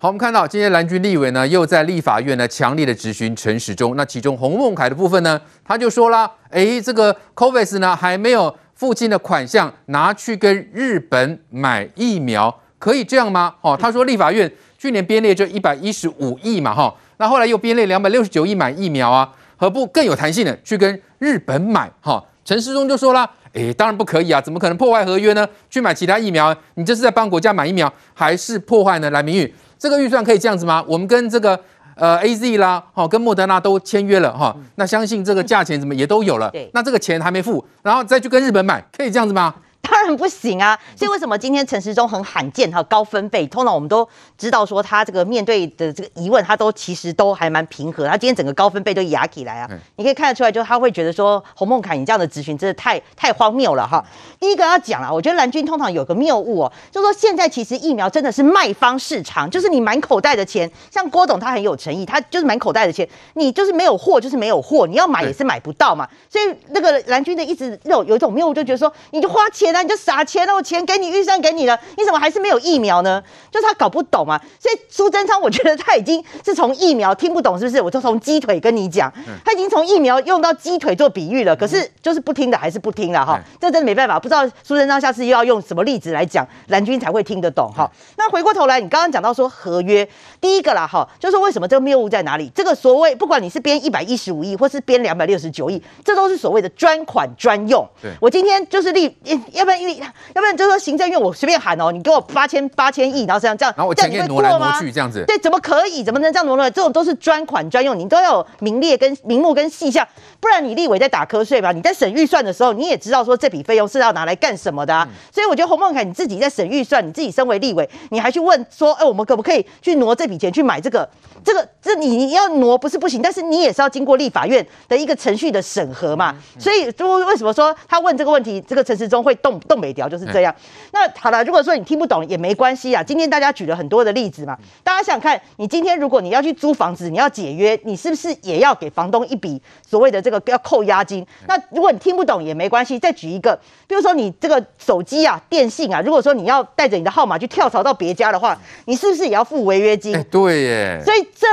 好，我们看到今天蓝军立委呢又在立法院呢强烈的质询陈时中。那其中洪孟楷的部分呢，他就说了，哎，这个 COVAX 呢还没有付清的款项拿去跟日本买疫苗，可以这样吗？哦，他说立法院去年编列就一百一十五亿嘛，哈，那后来又编列两百六十九亿买疫苗啊，何不更有弹性的去跟日本买？哈，陈时中就说了。诶，当然不可以啊！怎么可能破坏合约呢？去买其他疫苗，你这是在帮国家买疫苗，还是破坏呢？来，明玉，这个预算可以这样子吗？我们跟这个呃 AZ 啦，哈，跟莫德纳都签约了哈，那相信这个价钱怎么也都有了。那这个钱还没付，然后再去跟日本买，可以这样子吗？当然不行啊！所以为什么今天陈时中很罕见哈高分贝？通常我们都知道说他这个面对的这个疑问，他都其实都还蛮平和。他今天整个高分贝都压起来啊！你可以看得出来，就他会觉得说洪孟楷你这样的质询真的太太荒谬了哈！第一个要讲啊，我觉得蓝军通常有个谬误哦，就是说现在其实疫苗真的是卖方市场，就是你满口袋的钱，像郭董他很有诚意，他就是满口袋的钱，你就是没有货就是没有货，你要买也是买不到嘛。所以那个蓝军的一直有有一种谬误，就觉得说你就花钱啊。你就撒钱了，我钱给你，预算给你了，你怎么还是没有疫苗呢？就是他搞不懂啊。所以苏贞昌，我觉得他已经是从疫苗听不懂，是不是？我就从鸡腿跟你讲，他已经从疫苗用到鸡腿做比喻了。可是就是不听的还是不听了哈，这真的没办法。不知道苏贞昌下次又要用什么例子来讲，蓝军才会听得懂哈。那回过头来，你刚刚讲到说合约，第一个啦哈，就是为什么这个谬误在哪里？这个所谓不管你是编一百一十五亿，或是编两百六十九亿，这都是所谓的专款专用。对，我今天就是立，要不然。要不然就是说行政院我随便喊哦，你给我八千八千亿，然后这样这样，然后我钱给你挪来挪去这样子，对，怎么可以？怎么能这样挪来？这种都是专款专用，你都要有名列跟名目跟细项，不然你立委在打瞌睡吧？你在审预算的时候，你也知道说这笔费用是要拿来干什么的啊？嗯、所以我觉得洪孟凯你自己在审预算，你自己身为立委，你还去问说，哎，我们可不可以去挪这笔钱去买这个？这个这你你要挪不是不行，但是你也是要经过立法院的一个程序的审核嘛。所以就为什么说他问这个问题，这个陈时中会动动北调就是这样。那好了，如果说你听不懂也没关系啊。今天大家举了很多的例子嘛，大家想想看，你今天如果你要去租房子，你要解约，你是不是也要给房东一笔所谓的这个要扣押金？那如果你听不懂也没关系，再举一个，比如说你这个手机啊、电信啊，如果说你要带着你的号码去跳槽到别家的话，你是不是也要付违约金？欸，对耶。所以这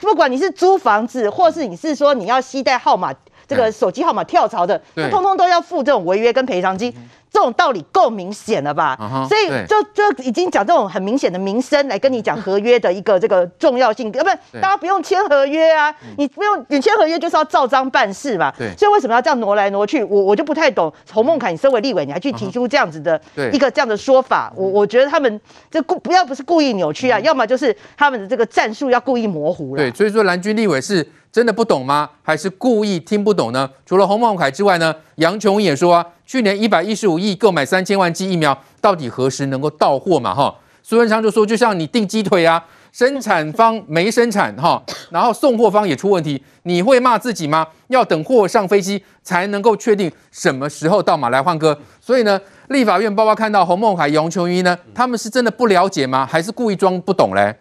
不管你是租房子，或是你是说你要携带号码这个手机号码跳槽的，那通通都要付这种违约跟赔偿金。这种道理够明显了吧？Uh huh, 所以就就已经讲这种很明显的民生来跟你讲合约的一个这个重要性，要不然大家不用签合约啊，你不用你签合约就是要照章办事嘛。对，所以为什么要这样挪来挪去？我我就不太懂。洪孟凯，你身为立委，你还去提出这样子的一个这样的说法，我我觉得他们这故不要不是故意扭曲啊，要么就是他们的这个战术要故意模糊了。对，所以说蓝军立委是。真的不懂吗？还是故意听不懂呢？除了洪孟凯之外呢，杨琼也说啊，去年一百一十五亿购买三千万剂疫苗，到底何时能够到货嘛？哈，苏文昌就说，就像你订鸡腿啊，生产方没生产哈，然后送货方也出问题，你会骂自己吗？要等货上飞机才能够确定什么时候到嘛？来，换歌，所以呢，立法院包括看到洪孟海、杨琼仪呢，他们是真的不了解吗？还是故意装不懂嘞？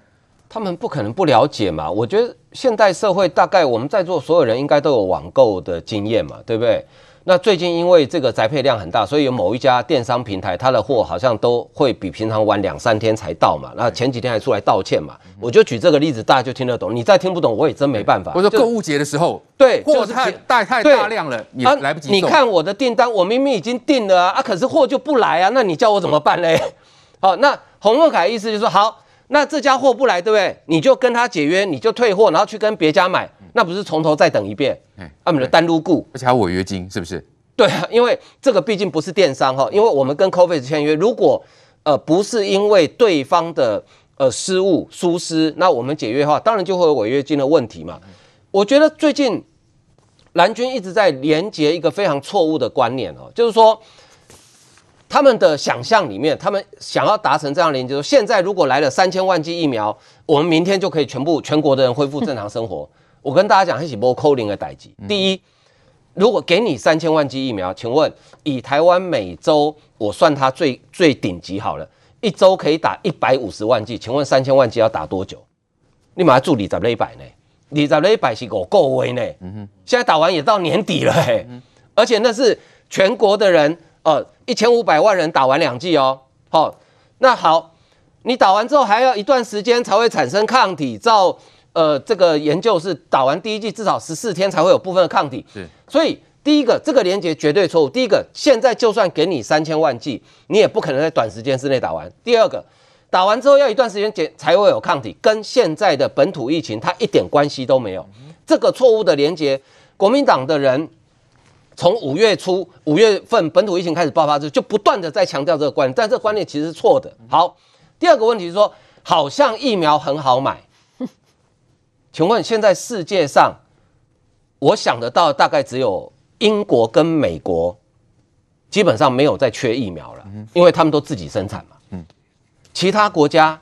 他们不可能不了解嘛？我觉得现代社会大概我们在座所有人应该都有网购的经验嘛，对不对？那最近因为这个宅配量很大，所以有某一家电商平台，它的货好像都会比平常晚两三天才到嘛。那前几天还出来道歉嘛。我就举这个例子，大家就听得懂。你再听不懂，我也真没办法。我说购物节的时候，对，货太带太大量了，你来不及。你看我的订单，我明明已经订了啊，啊，可是货就不来啊，那你叫我怎么办嘞？好，那洪孟凯意思就是说好。那这家货不来，对不对？你就跟他解约，你就退货，然后去跟别家买，那不是从头再等一遍？哎，他们的单撸顾，而且还有违约金，是不是？对啊，因为这个毕竟不是电商哈，因为我们跟 c o v i d 签约，如果呃不是因为对方的呃失误疏失，那我们解约的话，当然就会有违约金的问题嘛。我觉得最近蓝军一直在连接一个非常错误的观念哦，就是说。他们的想象里面，他们想要达成这样的连接，说现在如果来了三千万剂疫苗，我们明天就可以全部全国的人恢复正常生活。我跟大家讲，一起摸扣零的代志。第一，如果给你三千万剂疫苗，请问以台湾每周，我算它最最顶级好了，一周可以打一百五十万剂，请问三千万剂要打多久？你马上助理在一百呢？你在一百是够够威呢？嗯哼，现在打完也到年底了，嘿，而且那是全国的人。哦，一千五百万人打完两剂哦，好，那好，你打完之后还要一段时间才会产生抗体，照呃这个研究是打完第一剂至少十四天才会有部分的抗体。是，所以第一个这个连接绝对错误。第一个，现在就算给你三千万剂，你也不可能在短时间之内打完。第二个，打完之后要一段时间检才会有抗体，跟现在的本土疫情它一点关系都没有。这个错误的连接，国民党的人。从五月初五月份本土疫情开始爆发之后，就不断的在强调这个观念，但这个观念其实是错的。好，第二个问题是说，好像疫苗很好买，请问现在世界上，我想得到大概只有英国跟美国，基本上没有再缺疫苗了，因为他们都自己生产嘛。其他国家，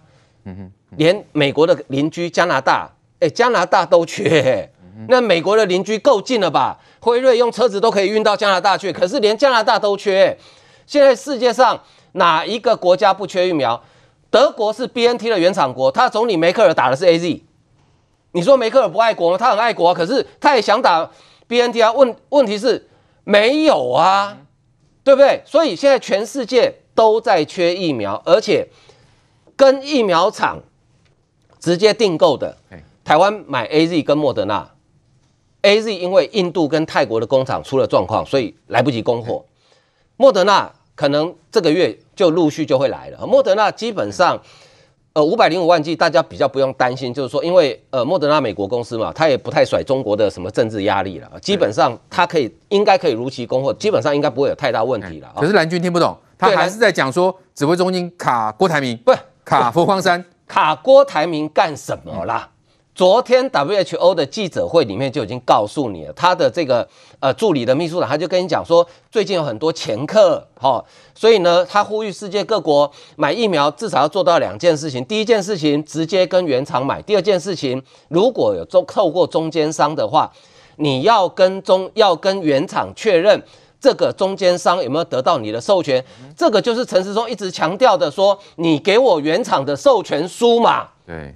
连美国的邻居加拿大，哎，加拿大都缺。那美国的邻居够近了吧？辉瑞用车子都可以运到加拿大去，可是连加拿大都缺。现在世界上哪一个国家不缺疫苗？德国是 BNT 的原厂国，他总理梅克尔打的是 AZ。你说梅克尔不爱国吗？他很爱国，可是他也想打 BNT 啊。问问题是没有啊，对不对？所以现在全世界都在缺疫苗，而且跟疫苗厂直接订购的，台湾买 AZ 跟莫德纳。A Z 因为印度跟泰国的工厂出了状况，所以来不及供货。莫德纳可能这个月就陆续就会来了。莫德纳基本上，呃，五百零五万剂，大家比较不用担心，就是说，因为呃，莫德纳美国公司嘛，他也不太甩中国的什么政治压力了，基本上他可以应该可以如期供货，基本上应该不会有太大问题了。可是蓝军听不懂，他还是在讲说指挥中心卡郭台铭，不卡佛光山，卡郭台铭干什么啦？昨天 WHO 的记者会里面就已经告诉你了，他的这个呃助理的秘书长他就跟你讲说，最近有很多前客，哈，所以呢，他呼吁世界各国买疫苗至少要做到两件事情，第一件事情直接跟原厂买，第二件事情如果有中透过中间商的话，你要跟中要跟原厂确认这个中间商有没有得到你的授权，这个就是陈时中一直强调的说，你给我原厂的授权书嘛，对。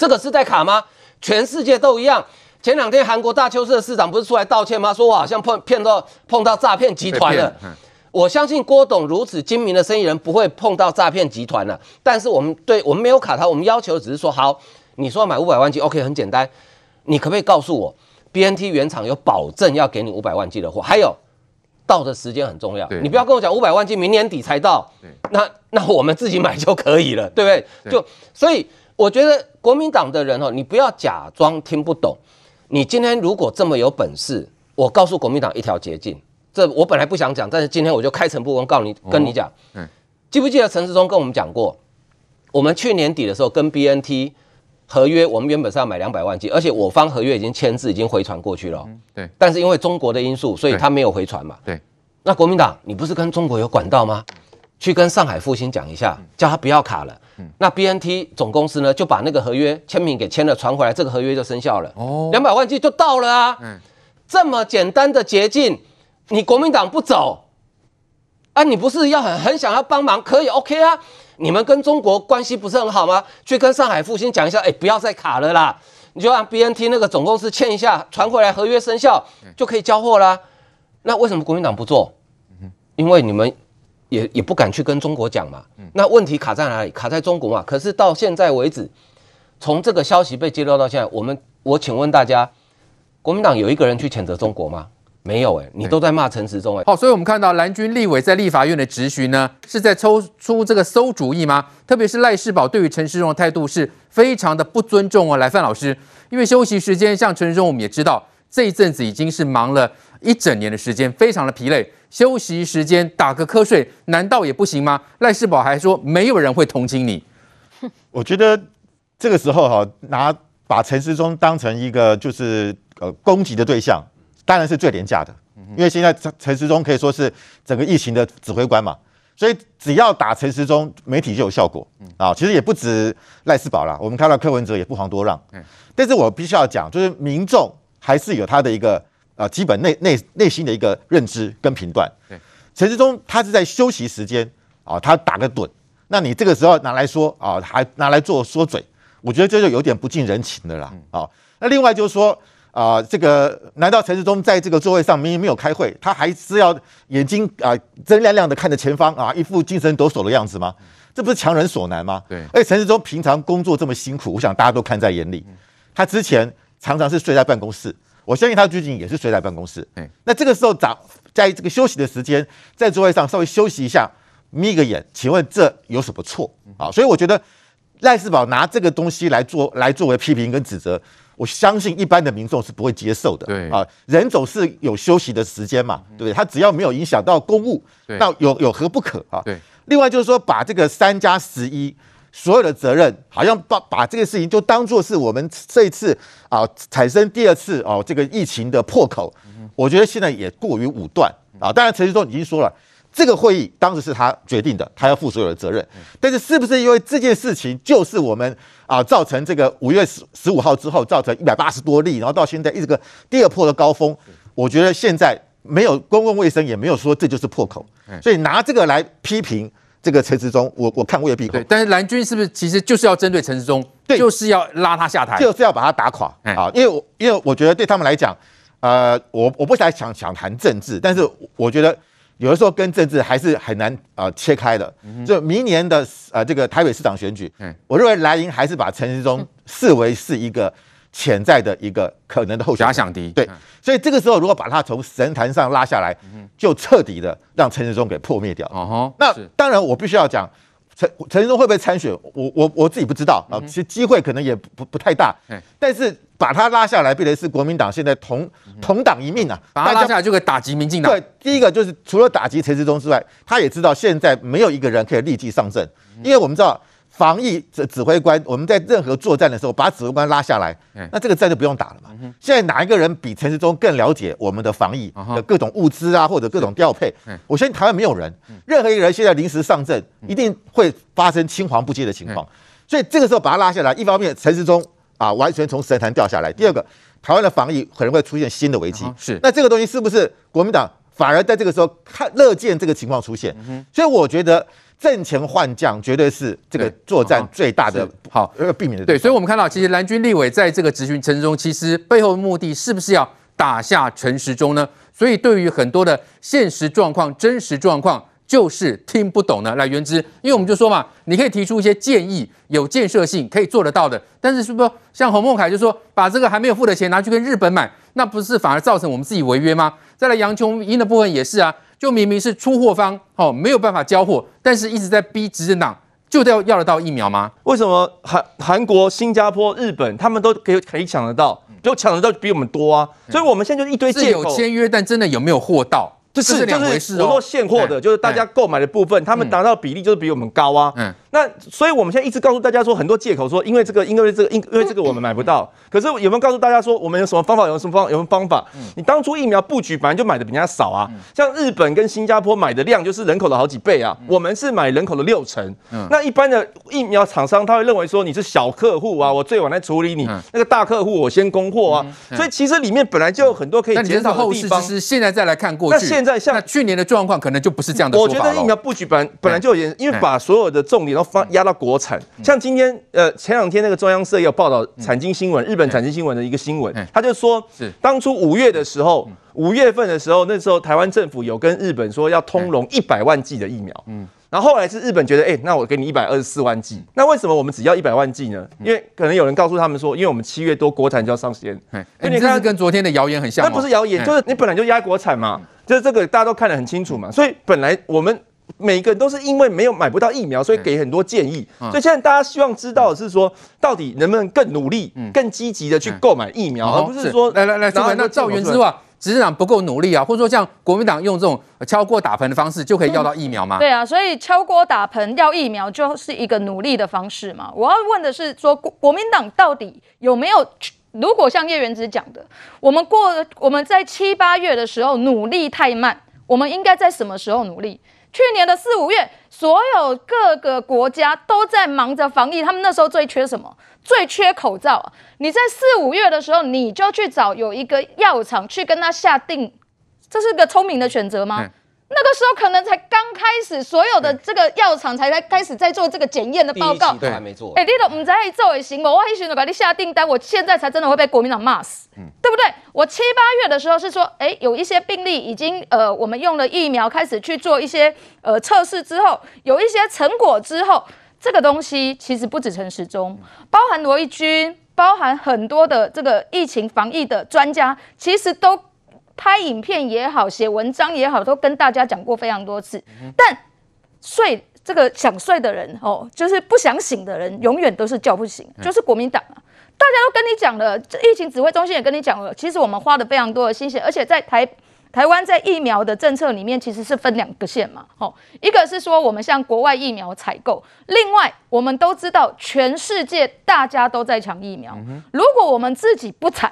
这个是在卡吗？全世界都一样。前两天韩国大邱市的市长不是出来道歉吗？说我好像碰骗到碰到诈骗集团了。我相信郭董如此精明的生意人不会碰到诈骗集团了。但是我们对我们没有卡他，我们要求只是说好，你说要买五百万剂，OK，很简单。你可不可以告诉我，BNT 原厂有保证要给你五百万剂的货？还有到的时间很重要。你不要跟我讲五百万剂明年底才到，那那我们自己买就可以了，对不对？就所以。我觉得国民党的人哦，你不要假装听不懂。你今天如果这么有本事，我告诉国民党一条捷径。这我本来不想讲，但是今天我就开诚布公告你，跟你讲。嗯，记不记得陈世忠跟我们讲过，我们去年底的时候跟 BNT 合约，我们原本是要买两百万剂，而且我方合约已经签字，已经回传过去了。对。但是因为中国的因素，所以他没有回传嘛。对。那国民党，你不是跟中国有管道吗？去跟上海复兴讲一下，叫他不要卡了。嗯、那 BNT 总公司呢，就把那个合约签名给签了，传回来，这个合约就生效了。哦，两百万剂就到了啊。嗯，这么简单的捷径，你国民党不走啊？你不是要很很想要帮忙？可以 OK 啊？你们跟中国关系不是很好吗？去跟上海复兴讲一下，哎，不要再卡了啦。你就让 BNT 那个总公司签一下，传回来，合约生效就可以交货啦。那为什么国民党不做？因为你们。也也不敢去跟中国讲嘛，那问题卡在哪里？卡在中国嘛。可是到现在为止，从这个消息被揭露到现在，我们我请问大家，国民党有一个人去谴责中国吗？没有哎、欸，你都在骂陈时中诶。好，所以我们看到蓝军立委在立法院的质询呢，是在抽出这个馊主意吗？特别是赖世宝对于陈时中的态度是非常的不尊重哦。来，范老师，因为休息时间，像陈时中我们也知道，这一阵子已经是忙了一整年的时间，非常的疲累。休息时间打个瞌睡，难道也不行吗？赖世宝还说没有人会同情你。我觉得这个时候哈，拿把陈时中当成一个就是呃攻击的对象，当然是最廉价的。因为现在陈陈时中可以说是整个疫情的指挥官嘛，所以只要打陈时中，媒体就有效果啊。其实也不止赖世宝啦，我们看到柯文哲也不遑多让。但是我必须要讲，就是民众还是有他的一个。啊，基本内内内心的一个认知跟评断。陈志忠他是在休息时间啊，他打个盹，那你这个时候拿来说啊，还拿来做说嘴，我觉得这就有点不近人情的啦。啊，那另外就是说啊，这个难道陈世忠在这个座位上明明没有开会，他还是要眼睛啊睁亮亮的看着前方啊，一副精神抖擞的样子吗？这不是强人所难吗？对。而且陈世忠平常工作这么辛苦，我想大家都看在眼里。他之前常常是睡在办公室，我相信他最近也是睡在办公室。嗯。那这个时候长在这个休息的时间，在座位上稍微休息一下，眯个眼，请问这有什么错啊？所以我觉得赖世宝拿这个东西来做来作为批评跟指责。我相信一般的民众是不会接受的。对啊，人总是有休息的时间嘛，对不对？他只要没有影响到公务，那有有何不可啊？对。另外就是说，把这个三加十一所有的责任，好像把把这个事情就当做是我们这一次啊产生第二次哦这个疫情的破口，我觉得现在也过于武断啊。当然，陈时中已经说了。这个会议当时是他决定的，他要负所有的责任。但是是不是因为这件事情就是我们啊造成这个五月十十五号之后造成一百八十多例，然后到现在一直个第二波的高峰？我觉得现在没有公共卫生，也没有说这就是破口，所以拿这个来批评这个陈时中，我我看未必。对，但是蓝军是不是其实就是要针对陈时中，对，就是要拉他下台，就是要把他打垮啊？因为我因为我觉得对他们来讲，呃，我我不太想想谈政治，但是我觉得。有的时候跟政治还是很难啊、呃、切开的。就明年的呃这个台北市长选举，我认为蓝营还是把陈时中视为是一个潜在的一个可能的候选人。假想敌。对，所以这个时候如果把他从神坛上拉下来，就彻底的让陈时中给破灭掉。哦，那当然我必须要讲。陈陈时中会不会参选？我我我自己不知道啊，其实机会可能也不不不太大。但是把他拉下来，变成是国民党现在同同党一命啊！把他拉下来就可以打击民进党。对，第一个就是除了打击陈时中之外，他也知道现在没有一个人可以立即上阵，因为我们知道。防疫指指挥官，我们在任何作战的时候，把指挥官拉下来，那这个战就不用打了嘛。现在哪一个人比陈时中更了解我们的防疫的各种物资啊，或者各种调配？我相信台湾没有人，任何一个人现在临时上阵，一定会发生青黄不接的情况。所以这个时候把他拉下来，一方面陈时中啊完全从神坛掉下来；第二个，台湾的防疫可能会出现新的危机。是，那这个东西是不是国民党反而在这个时候看乐见这个情况出现？所以我觉得。阵前换将绝对是这个作战最大的好要避免的。对，所以我们看到，其实蓝军立委在这个质询陈时中，其实背后的目的是不是要打下陈时中呢？所以对于很多的现实状况、真实状况，就是听不懂呢。来，原之，因为我们就说嘛，你可以提出一些建议，有建设性，可以做得到的。但是是不是像洪孟凯就说，把这个还没有付的钱拿去跟日本买，那不是反而造成我们自己违约吗？再来，杨琼英的部分也是啊。就明明是出货方哦，没有办法交货，但是一直在逼执政党，就要要得到疫苗吗？为什么韩韩国、新加坡、日本他们都可以可以抢得到，就抢得到比我们多啊？所以我们现在就一堆借口。有签约，但真的有没有货到？这是两回事哦。我说现货的，就是大家购买的部分，他们达到比例就是比我们高啊。嗯。那所以我们现在一直告诉大家说，很多借口说，因为这个，因为这个，因因为这个我们买不到。可是有没有告诉大家说，我们有什么方法？有什么方？有什么方法？你当初疫苗布局本来就买的比人家少啊。像日本跟新加坡买的量就是人口的好几倍啊。我们是买人口的六成。那一般的疫苗厂商他会认为说你是小客户啊，我最晚来处理你。那个大客户我先供货啊。所以其实里面本来就有很多可以减少的地方。后事现在再来看过去。那现在像去年的状况可能就不是这样的。我觉得疫苗布局本本来就有，因为把所有的重点都放压到国产。像今天呃前两天那个中央社也有报道产经新闻，日本产经新闻的一个新闻，他就说，是。当初五月的时候，五月份的时候，那时候台湾政府有跟日本说要通融一百万剂的疫苗，嗯，然后后来是日本觉得，哎，那我给你一百二十四万剂，那为什么我们只要一百万剂呢？因为可能有人告诉他们说，因为我们七月多国产就要上线，哎，你看是跟昨天的谣言很像，那不是谣言，就是你本来就压国产嘛，就是这个大家都看得很清楚嘛，所以本来我们。每个人都是因为没有买不到疫苗，所以给很多建议。所以现在大家希望知道的是说，到底能不能更努力、更积极的去购买疫苗，而不是说来来来，那赵元之话，执政党不够努力啊，或者说像国民党用这种敲锅打盆的方式就可以要到疫苗吗？对啊，所以敲锅打盆要疫苗就是一个努力的方式嘛。我要问的是说，国国民党到底有没有？如果像叶元之讲的，我们过我们在七八月的时候努力太慢，我们应该在什么时候努力？去年的四五月，所有各个国家都在忙着防疫，他们那时候最缺什么？最缺口罩啊！你在四五月的时候，你就去找有一个药厂去跟他下定，这是个聪明的选择吗？那个时候可能才刚开始，所有的这个药厂才在开始在做这个检验的报告，对，还没做。哎、欸，你都唔知道做也行吗？我一选就给你下订单，我现在才真的会被国民党骂死，嗯，对不对？我七八月的时候是说，哎、欸，有一些病例已经呃，我们用了疫苗开始去做一些呃测试之后，有一些成果之后，这个东西其实不止陈时中，包含罗毅军，包含很多的这个疫情防疫的专家，其实都。拍影片也好，写文章也好，都跟大家讲过非常多次。但睡这个想睡的人哦，就是不想醒的人，永远都是叫不醒，就是国民党啊！大家都跟你讲了，这疫情指挥中心也跟你讲了，其实我们花了非常多的心血，而且在台台湾在疫苗的政策里面，其实是分两个线嘛。哦，一个是说我们向国外疫苗采购，另外我们都知道全世界大家都在抢疫苗，如果我们自己不采。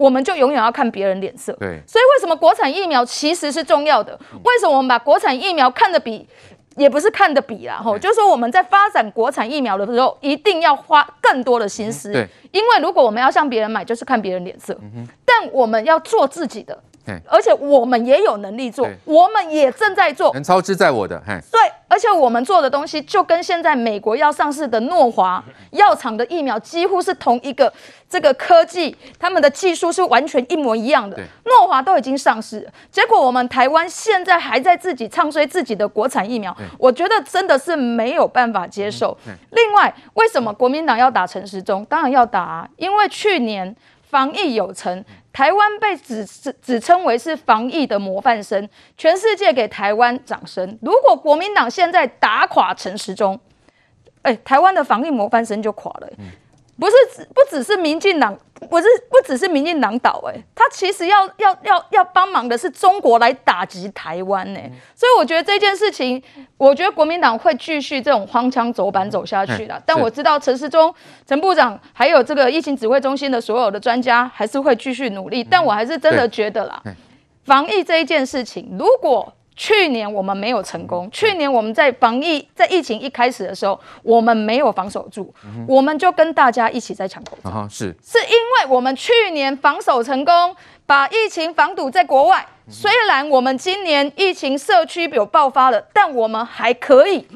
我们就永远要看别人脸色，对，所以为什么国产疫苗其实是重要的？为什么我们把国产疫苗看得比，也不是看得比啦，吼，就是说我们在发展国产疫苗的时候，一定要花更多的心思，对，因为如果我们要向别人买，就是看别人脸色，但我们要做自己的。而且我们也有能力做，我们也正在做，能操之在我的。对，而且我们做的东西就跟现在美国要上市的诺华 药厂的疫苗几乎是同一个这个科技，他们的技术是完全一模一样的。诺华都已经上市了，结果我们台湾现在还在自己唱衰自己的国产疫苗，我觉得真的是没有办法接受。另外，为什么国民党要打陈时中？当然要打啊，因为去年防疫有成。台湾被指指指称为是防疫的模范生，全世界给台湾掌声。如果国民党现在打垮陈时中，哎，台湾的防疫模范生就垮了。不是只不只是民进党，不是不只是民进党倒，哎，他其实要要要要帮忙的是中国来打击台湾呢。所以我觉得这件事情，我觉得国民党会继续这种荒腔走板走下去的。但我知道陈时中、陈部长还有这个疫情指挥中心的所有的专家还是会继续努力。但我还是真的觉得啦，防疫这一件事情，如果去年我们没有成功。去年我们在防疫，在疫情一开始的时候，我们没有防守住，我们就跟大家一起在抢口罩。是，是因为我们去年防守成功，把疫情防堵在国外。虽然我们今年疫情社区有爆发了，但我们还可以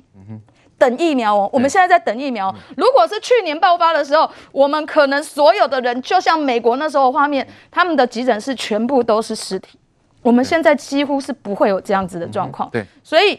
等疫苗哦。我们现在在等疫苗。如果是去年爆发的时候，我们可能所有的人就像美国那时候的画面，他们的急诊室全部都是尸体。我们现在几乎是不会有这样子的状况，对，所以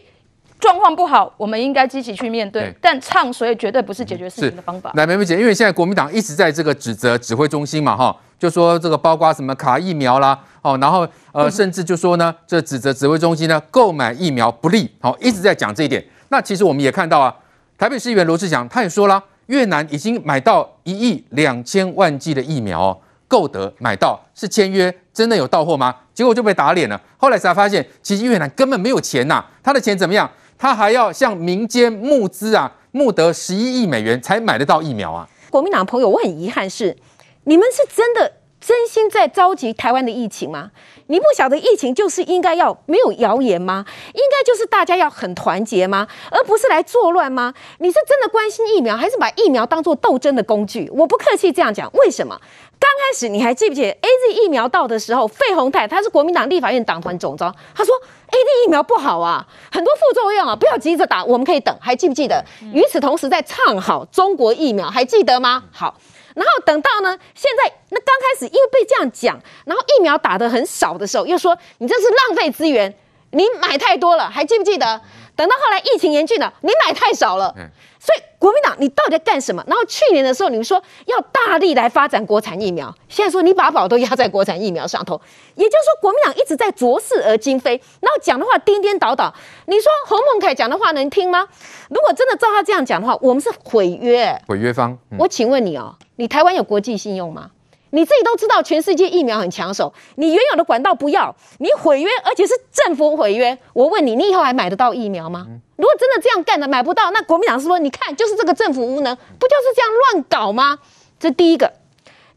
状况不好，我们应该积极去面对，但唱衰绝对不是解决事情的方法。来，梅梅姐，因为现在国民党一直在这个指责指挥中心嘛，哈，就说这个包括什么卡疫苗啦，哦，然后呃，甚至就说呢，这指责指挥中心呢购买疫苗不利，好，一直在讲这一点。那其实我们也看到啊，台北市议员罗志祥他也说了，越南已经买到一亿两千万剂的疫苗哦。购得买到是签约，真的有到货吗？结果就被打脸了。后来才发现，其实越南根本没有钱呐、他的钱怎么样？他还要向民间募资啊，募得十一亿美元才买得到疫苗啊。国民党朋友，我很遗憾是，你们是真的真心在着急台湾的疫情吗？你不晓得疫情就是应该要没有谣言吗？应该就是大家要很团结吗？而不是来作乱吗？你是真的关心疫苗，还是把疫苗当作斗争的工具？我不客气这样讲，为什么？刚开始你还记不记得 AZ 疫苗到的时候，费鸿泰他是国民党立法院党团总召，他说 AZ 疫苗不好啊，很多副作用啊，不要急着打，我们可以等，还记不记得？与此同时在唱好中国疫苗，还记得吗？好。然后等到呢，现在那刚开始因为被这样讲，然后疫苗打得很少的时候，又说你这是浪费资源，你买太多了，还记不记得？等到后来疫情严峻了，你买太少了。所以国民党你到底在干什么？然后去年的时候你们说要大力来发展国产疫苗，现在说你把宝都压在国产疫苗上头，也就是说国民党一直在左四而今非，然后讲的话颠颠倒倒。你说洪孟凯讲的话能听吗？如果真的照他这样讲的话，我们是毁约，毁约方。嗯、我请问你哦，你台湾有国际信用吗？你自己都知道，全世界疫苗很抢手，你原有的管道不要，你毁约，而且是政府毁约。我问你，你以后还买得到疫苗吗？如果真的这样干的买不到，那国民党是说，你看，就是这个政府无能，不就是这样乱搞吗？这第一个，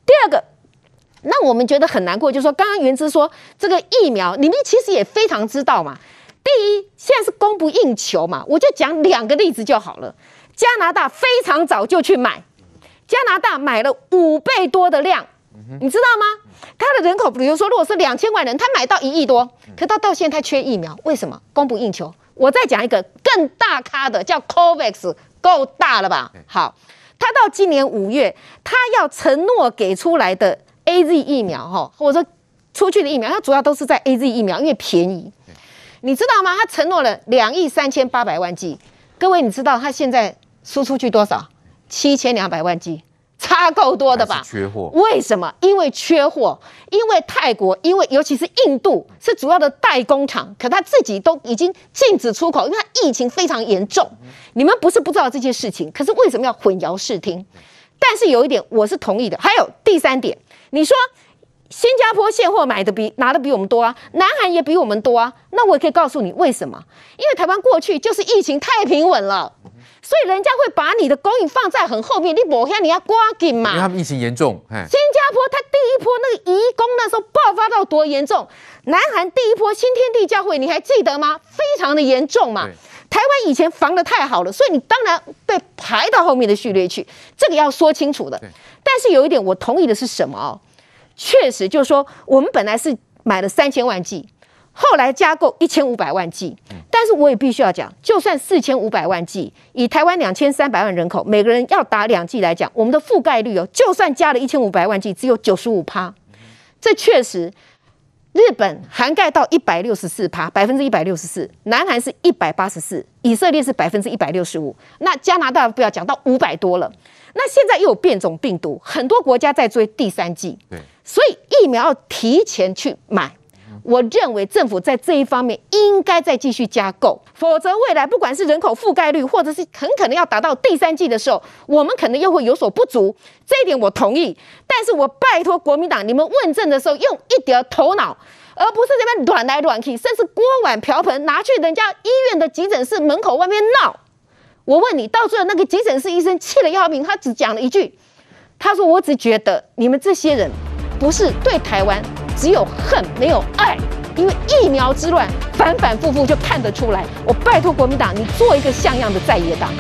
第二个，那我们觉得很难过，就是说，刚刚元之说这个疫苗，你们其实也非常知道嘛。第一，现在是供不应求嘛，我就讲两个例子就好了。加拿大非常早就去买，加拿大买了五倍多的量。你知道吗？他的人口，比如说，如果是两千万人，他买到一亿多，可他到现在他缺疫苗，为什么？供不应求。我再讲一个更大咖的，叫 COVAX，够大了吧？好，他到今年五月，他要承诺给出来的 AZ 疫苗，哈，或者说出去的疫苗，它主要都是在 AZ 疫苗，因为便宜。你知道吗？他承诺了两亿三千八百万剂，各位，你知道他现在输出去多少？七千两百万剂。差够多的吧？缺货？为什么？因为缺货，因为泰国，因为尤其是印度是主要的代工厂，可他自己都已经禁止出口，因为他疫情非常严重。你们不是不知道这些事情，可是为什么要混淆视听？但是有一点我是同意的。还有第三点，你说新加坡现货买的比拿的比我们多啊，南韩也比我们多啊，那我也可以告诉你为什么？因为台湾过去就是疫情太平稳了。所以人家会把你的供应放在很后面，你抹下你要抓紧嘛。因为他们疫情严重，新加坡他第一波那个移工那时候爆发到多严重，南韩第一波新天地教会你还记得吗？非常的严重嘛。台湾以前防的太好了，所以你当然被排到后面的序列去，这个要说清楚的。但是有一点我同意的是什么哦？确实就是说，我们本来是买了三千万剂。后来加购一千五百万剂，但是我也必须要讲，就算四千五百万剂，以台湾两千三百万人口，每个人要打两剂来讲，我们的覆盖率哦，就算加了一千五百万剂，只有九十五趴。这确实，日本涵盖到一百六十四趴，百分之一百六十四，南韩是一百八十四，以色列是百分之一百六十五，那加拿大不要讲到五百多了。那现在又有变种病毒，很多国家在追第三剂，对，所以疫苗要提前去买。我认为政府在这一方面应该再继续加购，否则未来不管是人口覆盖率，或者是很可能要达到第三季的时候，我们可能又会有所不足。这一点我同意，但是我拜托国民党，你们问政的时候用一点头脑，而不是这边乱来乱去，甚至锅碗瓢盆拿去人家医院的急诊室门口外面闹。我问你，到最后那个急诊室医生气得要命，他只讲了一句，他说：“我只觉得你们这些人不是对台湾。”只有恨没有爱，因为疫苗之乱反反复复就看得出来。我拜托国民党，你做一个像样的在野党。